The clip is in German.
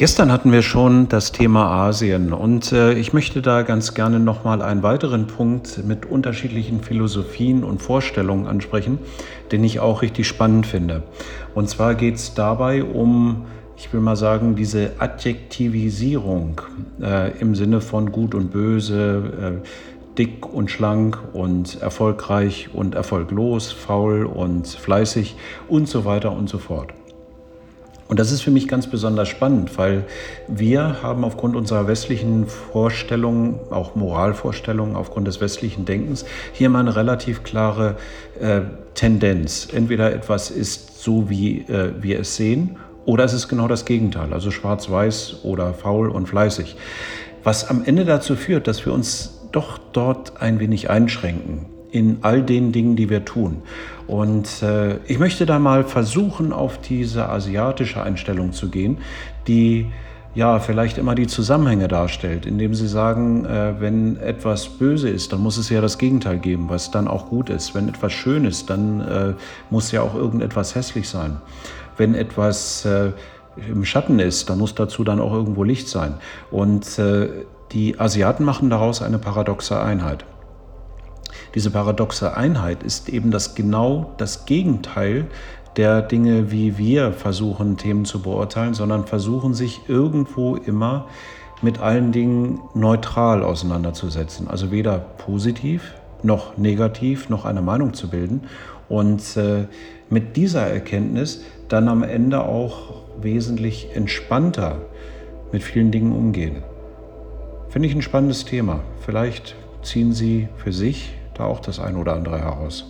Gestern hatten wir schon das Thema Asien und äh, ich möchte da ganz gerne nochmal einen weiteren Punkt mit unterschiedlichen Philosophien und Vorstellungen ansprechen, den ich auch richtig spannend finde. Und zwar geht es dabei um, ich will mal sagen, diese Adjektivisierung äh, im Sinne von gut und böse, äh, dick und schlank und erfolgreich und erfolglos, faul und fleißig und so weiter und so fort. Und das ist für mich ganz besonders spannend, weil wir haben aufgrund unserer westlichen Vorstellungen, auch Moralvorstellungen, aufgrund des westlichen Denkens, hier mal eine relativ klare äh, Tendenz. Entweder etwas ist so, wie äh, wir es sehen, oder es ist genau das Gegenteil, also schwarz-weiß oder faul und fleißig. Was am Ende dazu führt, dass wir uns doch dort ein wenig einschränken in all den Dingen, die wir tun. Und äh, ich möchte da mal versuchen, auf diese asiatische Einstellung zu gehen, die ja vielleicht immer die Zusammenhänge darstellt, indem sie sagen, äh, wenn etwas böse ist, dann muss es ja das Gegenteil geben, was dann auch gut ist. Wenn etwas schön ist, dann äh, muss ja auch irgendetwas hässlich sein. Wenn etwas äh, im Schatten ist, dann muss dazu dann auch irgendwo Licht sein. Und äh, die Asiaten machen daraus eine paradoxe Einheit. Diese paradoxe Einheit ist eben das genau das Gegenteil der Dinge, wie wir versuchen, Themen zu beurteilen, sondern versuchen sich irgendwo immer mit allen Dingen neutral auseinanderzusetzen. Also weder positiv noch negativ noch eine Meinung zu bilden und äh, mit dieser Erkenntnis dann am Ende auch wesentlich entspannter mit vielen Dingen umgehen. Finde ich ein spannendes Thema. Vielleicht ziehen Sie für sich da auch das ein oder andere heraus.